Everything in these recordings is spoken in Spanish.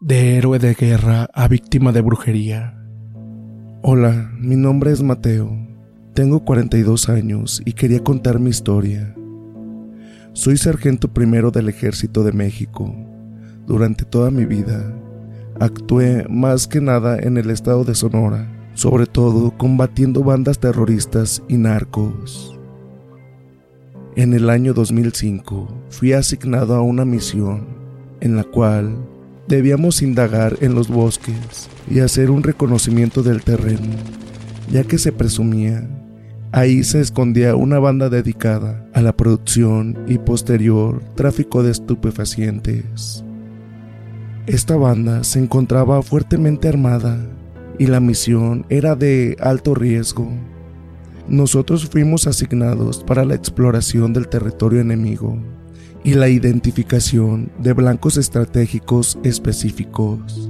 De héroe de guerra a víctima de brujería. Hola, mi nombre es Mateo. Tengo 42 años y quería contar mi historia. Soy sargento primero del Ejército de México. Durante toda mi vida, actué más que nada en el estado de Sonora, sobre todo combatiendo bandas terroristas y narcos. En el año 2005 fui asignado a una misión en la cual debíamos indagar en los bosques y hacer un reconocimiento del terreno, ya que se presumía ahí se escondía una banda dedicada a la producción y posterior tráfico de estupefacientes. Esta banda se encontraba fuertemente armada y la misión era de alto riesgo. Nosotros fuimos asignados para la exploración del territorio enemigo y la identificación de blancos estratégicos específicos.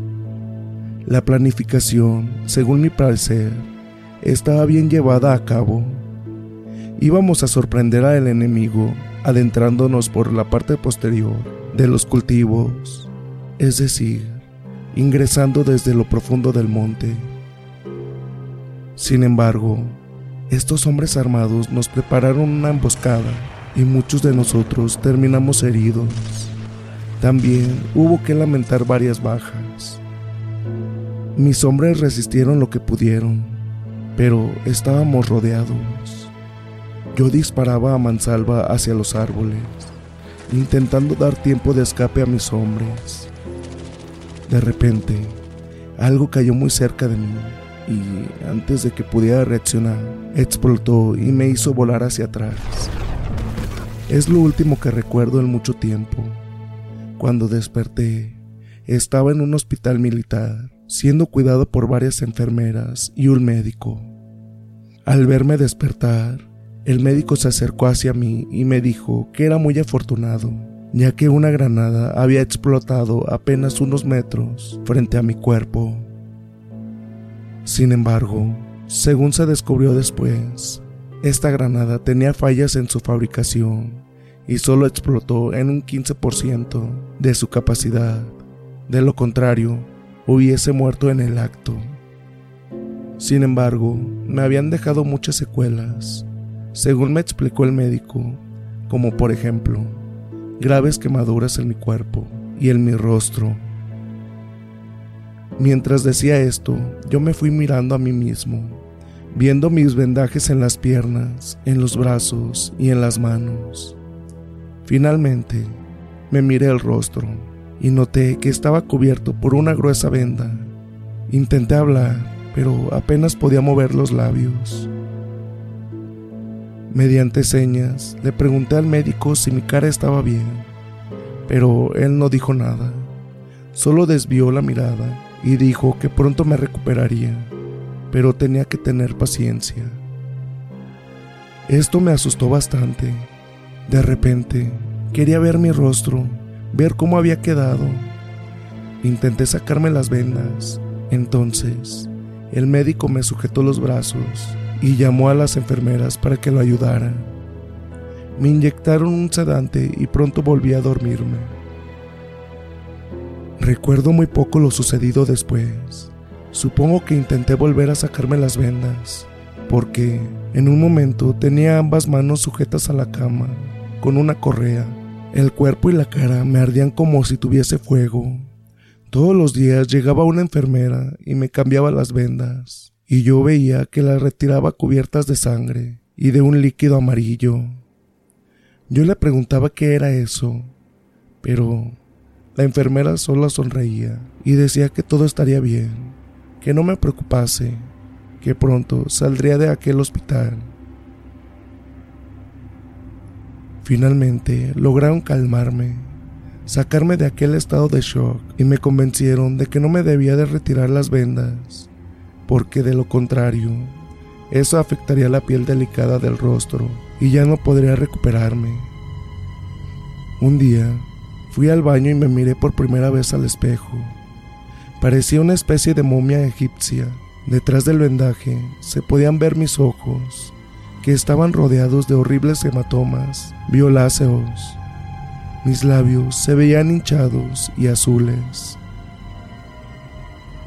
La planificación, según mi parecer, estaba bien llevada a cabo. Íbamos a sorprender al enemigo adentrándonos por la parte posterior de los cultivos, es decir, ingresando desde lo profundo del monte. Sin embargo, estos hombres armados nos prepararon una emboscada y muchos de nosotros terminamos heridos. También hubo que lamentar varias bajas. Mis hombres resistieron lo que pudieron, pero estábamos rodeados. Yo disparaba a mansalva hacia los árboles, intentando dar tiempo de escape a mis hombres. De repente, algo cayó muy cerca de mí y antes de que pudiera reaccionar, explotó y me hizo volar hacia atrás. Es lo último que recuerdo en mucho tiempo. Cuando desperté, estaba en un hospital militar, siendo cuidado por varias enfermeras y un médico. Al verme despertar, el médico se acercó hacia mí y me dijo que era muy afortunado, ya que una granada había explotado apenas unos metros frente a mi cuerpo. Sin embargo, según se descubrió después, esta granada tenía fallas en su fabricación y solo explotó en un 15% de su capacidad. De lo contrario, hubiese muerto en el acto. Sin embargo, me habían dejado muchas secuelas, según me explicó el médico, como por ejemplo, graves quemaduras en mi cuerpo y en mi rostro. Mientras decía esto, yo me fui mirando a mí mismo viendo mis vendajes en las piernas, en los brazos y en las manos. Finalmente, me miré el rostro y noté que estaba cubierto por una gruesa venda. Intenté hablar, pero apenas podía mover los labios. Mediante señas, le pregunté al médico si mi cara estaba bien, pero él no dijo nada. Solo desvió la mirada y dijo que pronto me recuperaría pero tenía que tener paciencia. Esto me asustó bastante. De repente, quería ver mi rostro, ver cómo había quedado. Intenté sacarme las vendas. Entonces, el médico me sujetó los brazos y llamó a las enfermeras para que lo ayudaran. Me inyectaron un sedante y pronto volví a dormirme. Recuerdo muy poco lo sucedido después. Supongo que intenté volver a sacarme las vendas, porque en un momento tenía ambas manos sujetas a la cama, con una correa. El cuerpo y la cara me ardían como si tuviese fuego. Todos los días llegaba una enfermera y me cambiaba las vendas, y yo veía que las retiraba cubiertas de sangre y de un líquido amarillo. Yo le preguntaba qué era eso, pero la enfermera solo sonreía y decía que todo estaría bien, que no me preocupase, que pronto saldría de aquel hospital. Finalmente lograron calmarme, sacarme de aquel estado de shock y me convencieron de que no me debía de retirar las vendas, porque de lo contrario, eso afectaría la piel delicada del rostro y ya no podría recuperarme. Un día fui al baño y me miré por primera vez al espejo. Parecía una especie de momia egipcia. Detrás del vendaje se podían ver mis ojos, que estaban rodeados de horribles hematomas violáceos. Mis labios se veían hinchados y azules.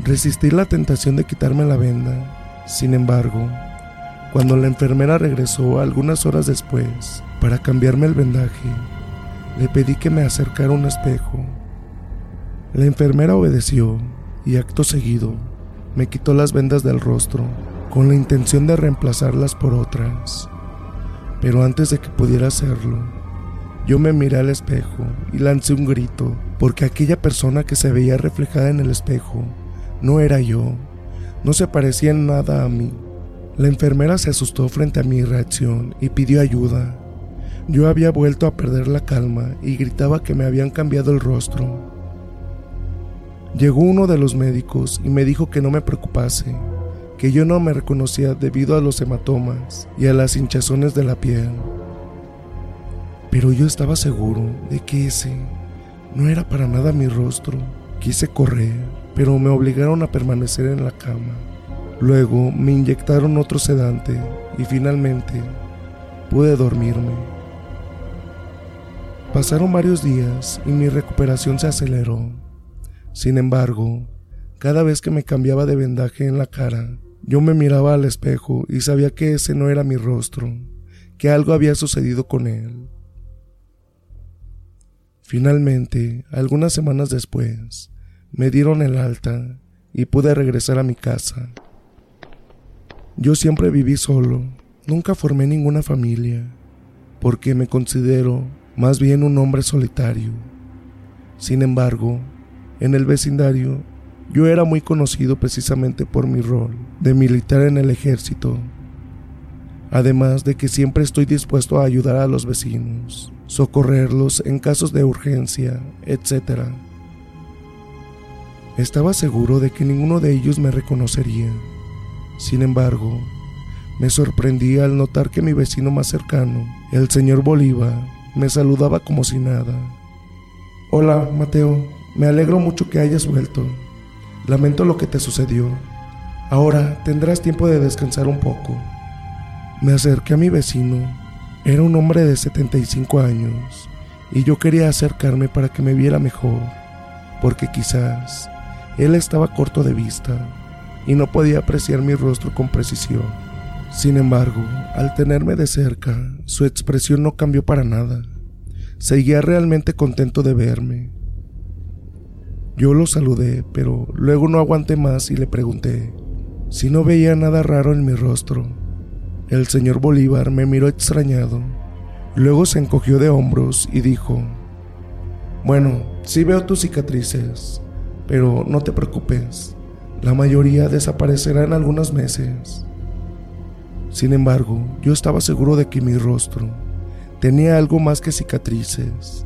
Resistí la tentación de quitarme la venda. Sin embargo, cuando la enfermera regresó algunas horas después para cambiarme el vendaje, le pedí que me acercara un espejo. La enfermera obedeció y acto seguido me quitó las vendas del rostro con la intención de reemplazarlas por otras. Pero antes de que pudiera hacerlo, yo me miré al espejo y lancé un grito porque aquella persona que se veía reflejada en el espejo no era yo, no se parecía en nada a mí. La enfermera se asustó frente a mi reacción y pidió ayuda. Yo había vuelto a perder la calma y gritaba que me habían cambiado el rostro. Llegó uno de los médicos y me dijo que no me preocupase, que yo no me reconocía debido a los hematomas y a las hinchazones de la piel. Pero yo estaba seguro de que ese no era para nada mi rostro. Quise correr, pero me obligaron a permanecer en la cama. Luego me inyectaron otro sedante y finalmente pude dormirme. Pasaron varios días y mi recuperación se aceleró. Sin embargo, cada vez que me cambiaba de vendaje en la cara, yo me miraba al espejo y sabía que ese no era mi rostro, que algo había sucedido con él. Finalmente, algunas semanas después, me dieron el alta y pude regresar a mi casa. Yo siempre viví solo, nunca formé ninguna familia, porque me considero más bien un hombre solitario. Sin embargo, en el vecindario, yo era muy conocido precisamente por mi rol de militar en el ejército, además de que siempre estoy dispuesto a ayudar a los vecinos, socorrerlos en casos de urgencia, etc. Estaba seguro de que ninguno de ellos me reconocería sin embargo, me sorprendí al notar que mi vecino más cercano, el señor Bolívar, me saludaba como si nada. Hola, Mateo, me alegro mucho que hayas vuelto. Lamento lo que te sucedió. Ahora tendrás tiempo de descansar un poco. Me acerqué a mi vecino. Era un hombre de 75 años y yo quería acercarme para que me viera mejor, porque quizás él estaba corto de vista y no podía apreciar mi rostro con precisión. Sin embargo, al tenerme de cerca, su expresión no cambió para nada. Seguía realmente contento de verme. Yo lo saludé, pero luego no aguanté más y le pregunté si no veía nada raro en mi rostro. El señor Bolívar me miró extrañado. Luego se encogió de hombros y dijo, Bueno, sí veo tus cicatrices, pero no te preocupes. La mayoría desaparecerá en algunos meses. Sin embargo, yo estaba seguro de que mi rostro tenía algo más que cicatrices.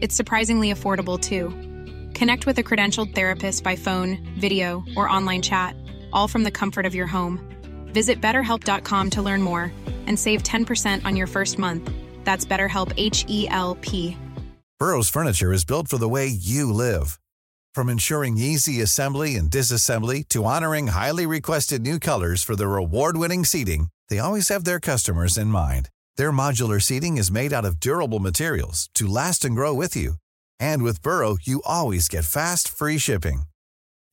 It's surprisingly affordable too. Connect with a credentialed therapist by phone, video, or online chat, all from the comfort of your home. Visit betterhelp.com to learn more and save 10% on your first month. That's BetterHelp H E L P. Burrow's furniture is built for the way you live. From ensuring easy assembly and disassembly to honoring highly requested new colors for their award winning seating, they always have their customers in mind. Their modular seating is made out of durable materials to last and grow with you. And with Burrow, you always get fast, free shipping.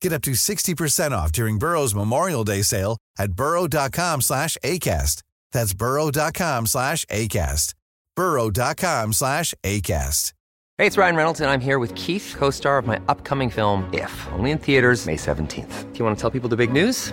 Get up to 60% off during Burrow's Memorial Day sale at burrow.com slash ACAST. That's burrow.com slash ACAST. burrow.com slash ACAST. Hey, it's Ryan Reynolds, and I'm here with Keith, co star of my upcoming film, If, only in theaters, May 17th. Do you want to tell people the big news?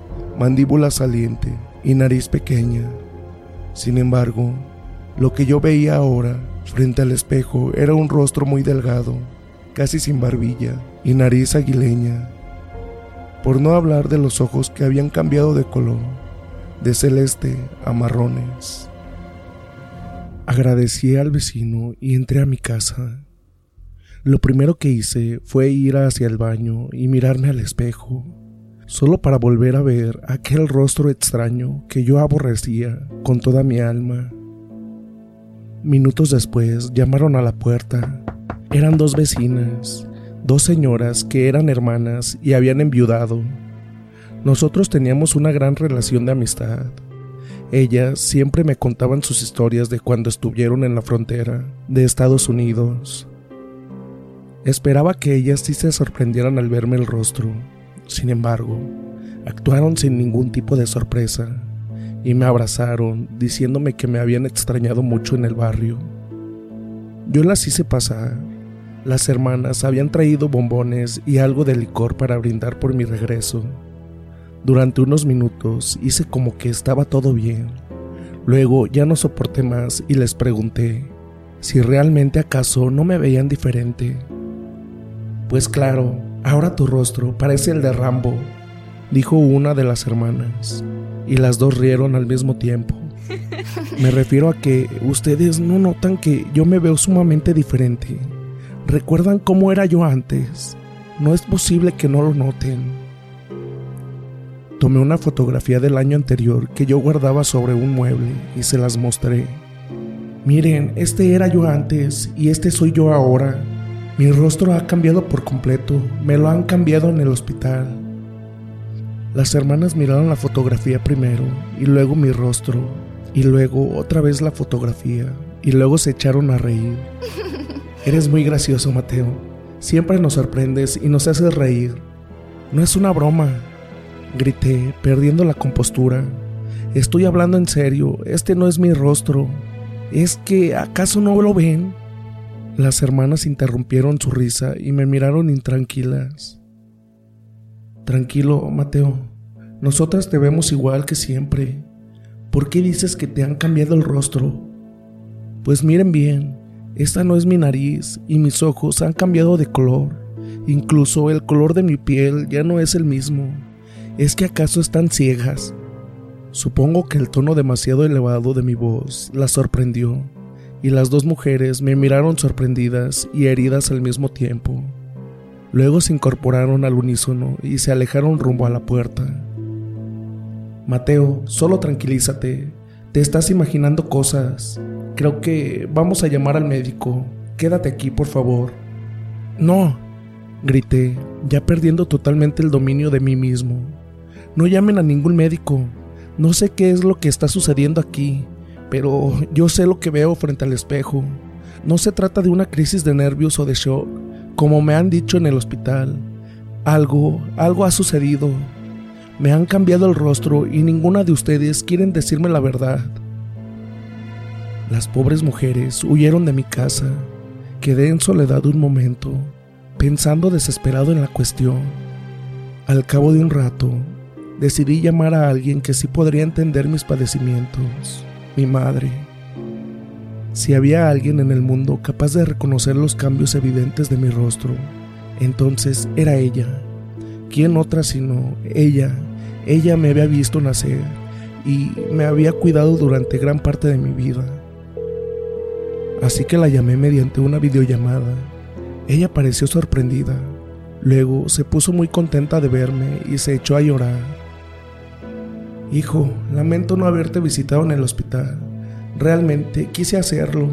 mandíbula saliente y nariz pequeña. Sin embargo, lo que yo veía ahora frente al espejo era un rostro muy delgado, casi sin barbilla y nariz aguileña. Por no hablar de los ojos que habían cambiado de color, de celeste a marrones. Agradecí al vecino y entré a mi casa. Lo primero que hice fue ir hacia el baño y mirarme al espejo, solo para volver a ver aquel rostro extraño que yo aborrecía con toda mi alma. Minutos después llamaron a la puerta. Eran dos vecinas, dos señoras que eran hermanas y habían enviudado. Nosotros teníamos una gran relación de amistad. Ellas siempre me contaban sus historias de cuando estuvieron en la frontera de Estados Unidos. Esperaba que ellas sí se sorprendieran al verme el rostro. Sin embargo, actuaron sin ningún tipo de sorpresa y me abrazaron diciéndome que me habían extrañado mucho en el barrio. Yo las hice pasar. Las hermanas habían traído bombones y algo de licor para brindar por mi regreso. Durante unos minutos hice como que estaba todo bien. Luego ya no soporté más y les pregunté si realmente acaso no me veían diferente. Pues claro, ahora tu rostro parece el de Rambo, dijo una de las hermanas, y las dos rieron al mismo tiempo. Me refiero a que ustedes no notan que yo me veo sumamente diferente. ¿Recuerdan cómo era yo antes? No es posible que no lo noten. Tomé una fotografía del año anterior que yo guardaba sobre un mueble y se las mostré. Miren, este era yo antes y este soy yo ahora. Mi rostro ha cambiado por completo, me lo han cambiado en el hospital. Las hermanas miraron la fotografía primero y luego mi rostro y luego otra vez la fotografía y luego se echaron a reír. Eres muy gracioso, Mateo. Siempre nos sorprendes y nos haces reír. No es una broma, grité, perdiendo la compostura. Estoy hablando en serio, este no es mi rostro. ¿Es que acaso no lo ven? Las hermanas interrumpieron su risa y me miraron intranquilas. Tranquilo, Mateo. Nosotras te vemos igual que siempre. ¿Por qué dices que te han cambiado el rostro? Pues miren bien, esta no es mi nariz y mis ojos han cambiado de color. Incluso el color de mi piel ya no es el mismo. ¿Es que acaso están ciegas? Supongo que el tono demasiado elevado de mi voz las sorprendió, y las dos mujeres me miraron sorprendidas y heridas al mismo tiempo. Luego se incorporaron al unísono y se alejaron rumbo a la puerta. Mateo, solo tranquilízate. Te estás imaginando cosas. Creo que vamos a llamar al médico. Quédate aquí, por favor. No, grité, ya perdiendo totalmente el dominio de mí mismo. No llamen a ningún médico. No sé qué es lo que está sucediendo aquí, pero yo sé lo que veo frente al espejo. No se trata de una crisis de nervios o de shock, como me han dicho en el hospital. Algo, algo ha sucedido. Me han cambiado el rostro y ninguna de ustedes quieren decirme la verdad. Las pobres mujeres huyeron de mi casa. Quedé en soledad un momento, pensando desesperado en la cuestión. Al cabo de un rato, decidí llamar a alguien que sí podría entender mis padecimientos, mi madre. Si había alguien en el mundo capaz de reconocer los cambios evidentes de mi rostro, entonces era ella. ¿Quién otra sino ella? Ella me había visto nacer y me había cuidado durante gran parte de mi vida. Así que la llamé mediante una videollamada. Ella pareció sorprendida. Luego se puso muy contenta de verme y se echó a llorar. Hijo, lamento no haberte visitado en el hospital. Realmente quise hacerlo,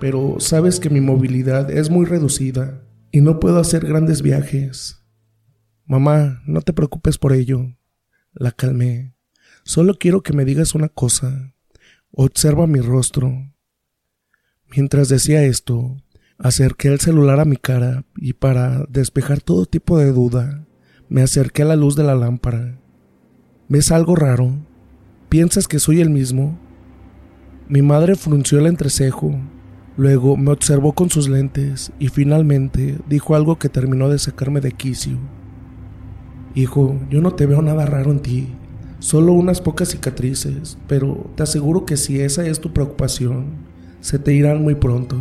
pero sabes que mi movilidad es muy reducida y no puedo hacer grandes viajes. Mamá, no te preocupes por ello. La calmé. Solo quiero que me digas una cosa. Observa mi rostro. Mientras decía esto, acerqué el celular a mi cara y para despejar todo tipo de duda, me acerqué a la luz de la lámpara. ¿Ves algo raro? ¿Piensas que soy el mismo? Mi madre frunció el entrecejo, luego me observó con sus lentes y finalmente dijo algo que terminó de sacarme de quicio. Hijo, yo no te veo nada raro en ti, solo unas pocas cicatrices, pero te aseguro que si esa es tu preocupación, se te irán muy pronto.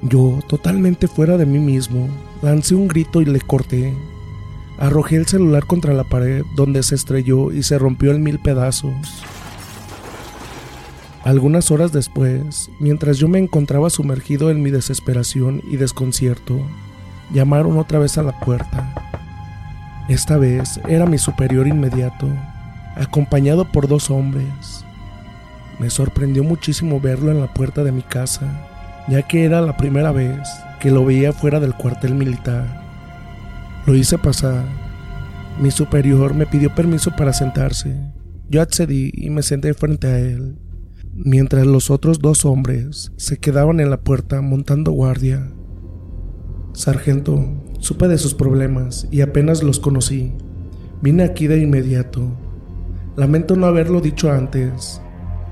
Yo, totalmente fuera de mí mismo, lancé un grito y le corté. Arrojé el celular contra la pared donde se estrelló y se rompió en mil pedazos. Algunas horas después, mientras yo me encontraba sumergido en mi desesperación y desconcierto, llamaron otra vez a la puerta. Esta vez era mi superior inmediato, acompañado por dos hombres. Me sorprendió muchísimo verlo en la puerta de mi casa, ya que era la primera vez que lo veía fuera del cuartel militar. Lo hice pasar. Mi superior me pidió permiso para sentarse. Yo accedí y me senté frente a él mientras los otros dos hombres se quedaban en la puerta montando guardia. Sargento, supe de sus problemas y apenas los conocí. Vine aquí de inmediato. Lamento no haberlo dicho antes.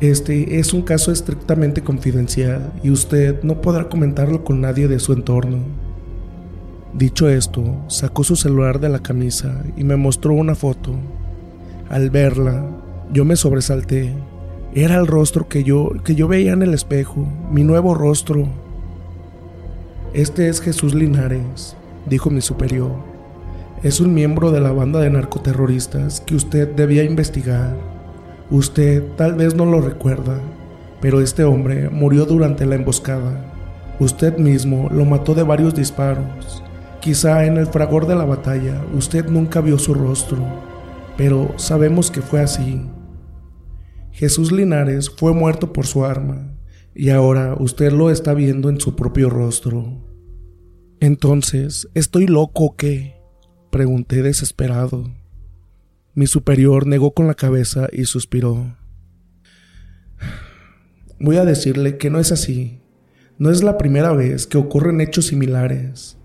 Este es un caso estrictamente confidencial y usted no podrá comentarlo con nadie de su entorno. Dicho esto, sacó su celular de la camisa y me mostró una foto. Al verla, yo me sobresalté era el rostro que yo, que yo veía en el espejo, mi nuevo rostro. Este es Jesús Linares, dijo mi superior. Es un miembro de la banda de narcoterroristas que usted debía investigar. Usted tal vez no lo recuerda, pero este hombre murió durante la emboscada. Usted mismo lo mató de varios disparos. Quizá en el fragor de la batalla usted nunca vio su rostro, pero sabemos que fue así. Jesús Linares fue muerto por su arma, y ahora usted lo está viendo en su propio rostro. Entonces, ¿estoy loco o qué? Pregunté desesperado. Mi superior negó con la cabeza y suspiró. Voy a decirle que no es así. No es la primera vez que ocurren hechos similares.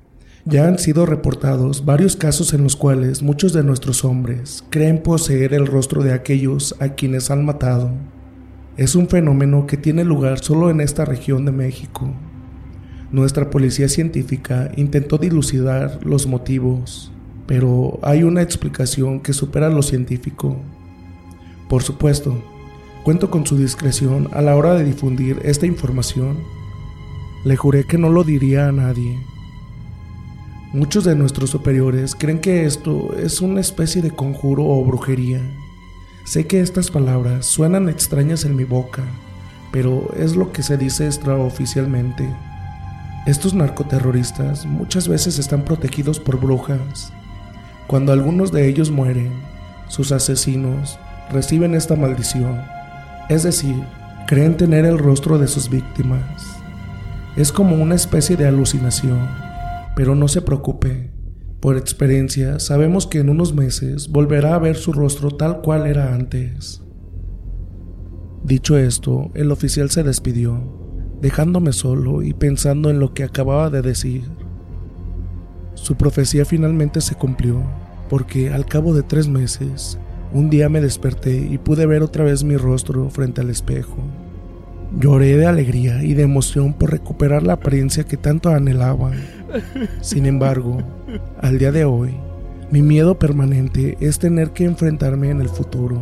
Ya han sido reportados varios casos en los cuales muchos de nuestros hombres creen poseer el rostro de aquellos a quienes han matado. Es un fenómeno que tiene lugar solo en esta región de México. Nuestra policía científica intentó dilucidar los motivos, pero hay una explicación que supera lo científico. Por supuesto, cuento con su discreción a la hora de difundir esta información. Le juré que no lo diría a nadie. Muchos de nuestros superiores creen que esto es una especie de conjuro o brujería. Sé que estas palabras suenan extrañas en mi boca, pero es lo que se dice extraoficialmente. Estos narcoterroristas muchas veces están protegidos por brujas. Cuando algunos de ellos mueren, sus asesinos reciben esta maldición, es decir, creen tener el rostro de sus víctimas. Es como una especie de alucinación pero no se preocupe. Por experiencia, sabemos que en unos meses volverá a ver su rostro tal cual era antes. Dicho esto, el oficial se despidió, dejándome solo y pensando en lo que acababa de decir. Su profecía finalmente se cumplió, porque al cabo de tres meses, un día me desperté y pude ver otra vez mi rostro frente al espejo. Lloré de alegría y de emoción por recuperar la apariencia que tanto anhelaba. Sin embargo, al día de hoy, Mi miedo permanente es tener que enfrentarme en el futuro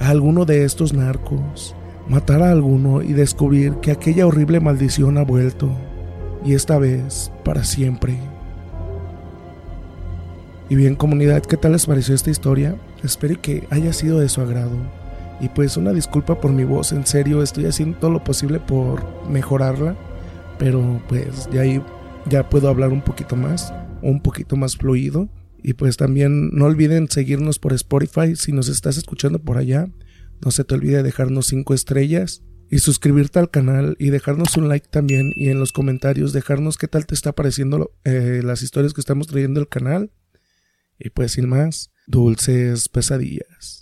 a alguno de estos narcos, matar a alguno y descubrir que aquella horrible maldición ha vuelto, y esta vez para siempre. Y bien comunidad, ¿qué tal les pareció esta historia? Espero que haya sido de su agrado. Y pues una disculpa por mi voz, en serio, estoy haciendo todo lo posible por mejorarla, pero pues ya ahí ya puedo hablar un poquito más, un poquito más fluido. Y pues también no olviden seguirnos por Spotify si nos estás escuchando por allá. No se te olvide dejarnos 5 estrellas y suscribirte al canal y dejarnos un like también y en los comentarios dejarnos qué tal te está pareciendo eh, las historias que estamos trayendo al canal. Y pues sin más, dulces pesadillas.